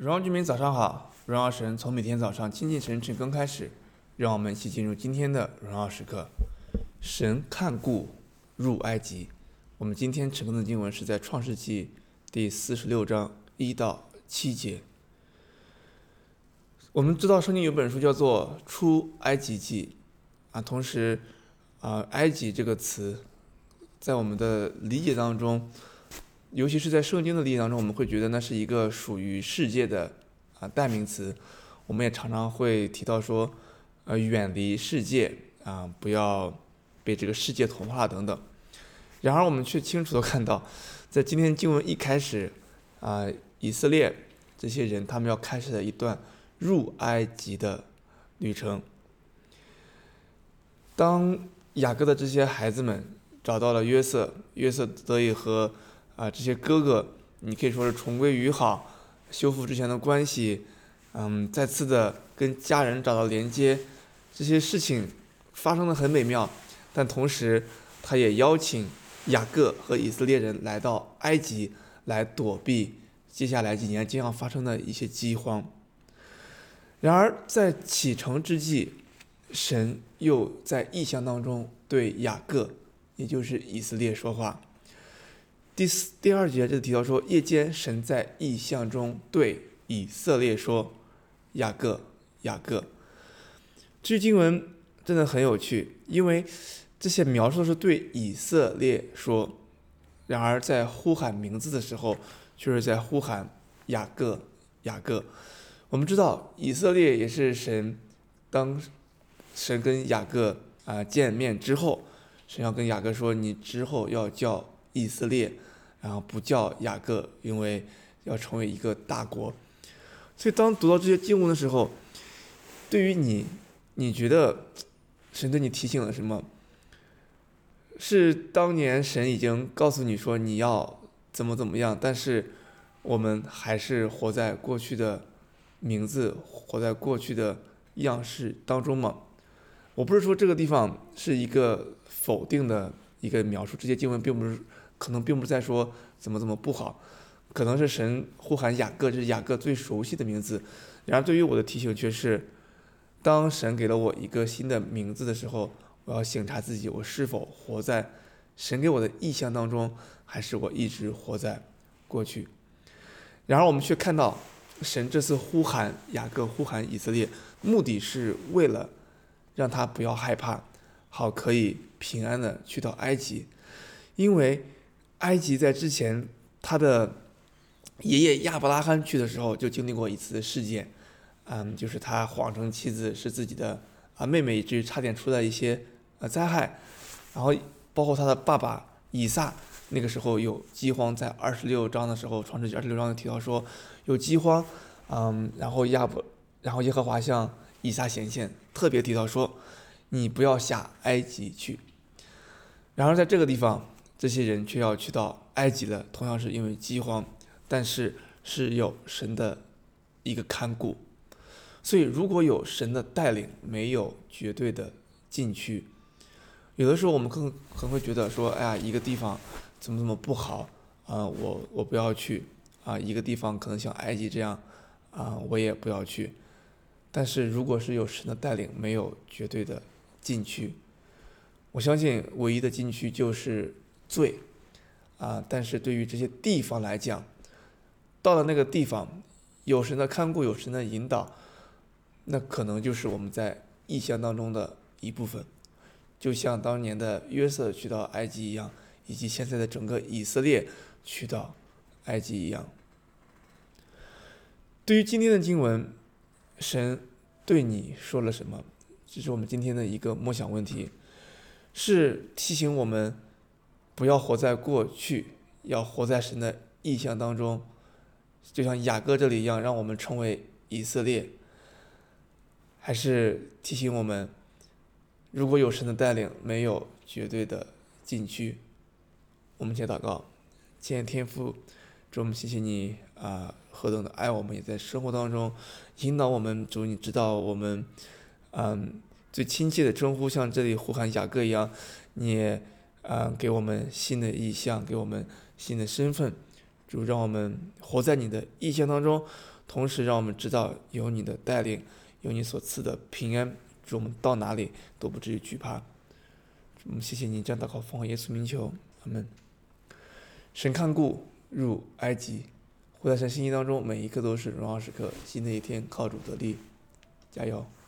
荣耀居民早上好，荣耀神从每天早上亲近神晨更开始，让我们一起进入今天的荣耀时刻。神看顾入埃及，我们今天晨更的经文是在创世纪第四十六章一到七节。我们知道圣经有本书叫做《出埃及记》，啊，同时，啊，埃及这个词，在我们的理解当中。尤其是在圣经的例当中，我们会觉得那是一个属于世界的啊代名词。我们也常常会提到说，呃，远离世界啊，不要被这个世界同化等等。然而，我们却清楚地看到，在今天经文一开始，啊，以色列这些人他们要开始了一段入埃及的旅程。当雅各的这些孩子们找到了约瑟，约瑟得以和啊，这些哥哥，你可以说是重归于好，修复之前的关系，嗯，再次的跟家人找到连接，这些事情发生的很美妙。但同时，他也邀请雅各和以色列人来到埃及，来躲避接下来几年将要发生的一些饥荒。然而，在启程之际，神又在异象当中对雅各，也就是以色列说话。第四、第二节就提到说，夜间神在异象中对以色列说：“雅各，雅各。”这句经文真的很有趣，因为这些描述是对以色列说，然而在呼喊名字的时候，却是在呼喊雅各，雅各。我们知道以色列也是神，当神跟雅各啊见面之后，神要跟雅各说：“你之后要叫以色列。”然后不叫雅各，因为要成为一个大国。所以当读到这些经文的时候，对于你，你觉得神对你提醒了什么？是当年神已经告诉你说你要怎么怎么样，但是我们还是活在过去的名字，活在过去的样式当中吗？我不是说这个地方是一个否定的一个描述，这些经文并不是。可能并不是在说怎么怎么不好，可能是神呼喊雅各，这是雅各最熟悉的名字。然而对于我的提醒却是，当神给了我一个新的名字的时候，我要省察自己，我是否活在神给我的意象当中，还是我一直活在过去。然而我们却看到，神这次呼喊雅各，呼喊以色列，目的是为了让他不要害怕，好可以平安的去到埃及，因为。埃及在之前，他的爷爷亚伯拉罕去的时候就经历过一次事件，嗯，就是他谎称妻子是自己的啊妹妹，以至于差点出了一些呃灾害，然后包括他的爸爸以撒，那个时候有饥荒，在二十六章的时候，创世记二十六章提到说有饥荒，嗯，然后亚伯，然后耶和华向以撒显现，特别提到说你不要下埃及去，然而在这个地方。这些人却要去到埃及了，同样是因为饥荒，但是是有神的一个看顾，所以如果有神的带领，没有绝对的禁区。有的时候我们可能可能会觉得说，哎呀，一个地方怎么怎么不好啊，我我不要去啊，一个地方可能像埃及这样啊，我也不要去。但是如果是有神的带领，没有绝对的禁区，我相信唯一的禁区就是。罪，啊！但是对于这些地方来讲，到了那个地方，有神的看顾，有神的引导，那可能就是我们在异象当中的一部分，就像当年的约瑟去到埃及一样，以及现在的整个以色列去到埃及一样。对于今天的经文，神对你说了什么？这是我们今天的一个默想问题，是提醒我们。不要活在过去，要活在神的意象当中，就像雅各这里一样，让我们成为以色列。还是提醒我们，如果有神的带领，没有绝对的禁区。我们先祷告，亲爱天父，主我们谢谢你啊，何等的爱我们，也在生活当中引导我们。主，你知道我们，嗯，最亲切的称呼，像这里呼喊雅各一样，你嗯。给我们新的意象，给我们新的身份，主让我们活在你的意象当中，同时让我们知道有你的带领，有你所赐的平安，使我们到哪里都不至于惧怕。我们谢谢你，这样祷告奉耶稣名求，阿门。神看顾入埃及，活在神心意当中，每一刻都是荣耀时刻。新的一天靠主得力，加油。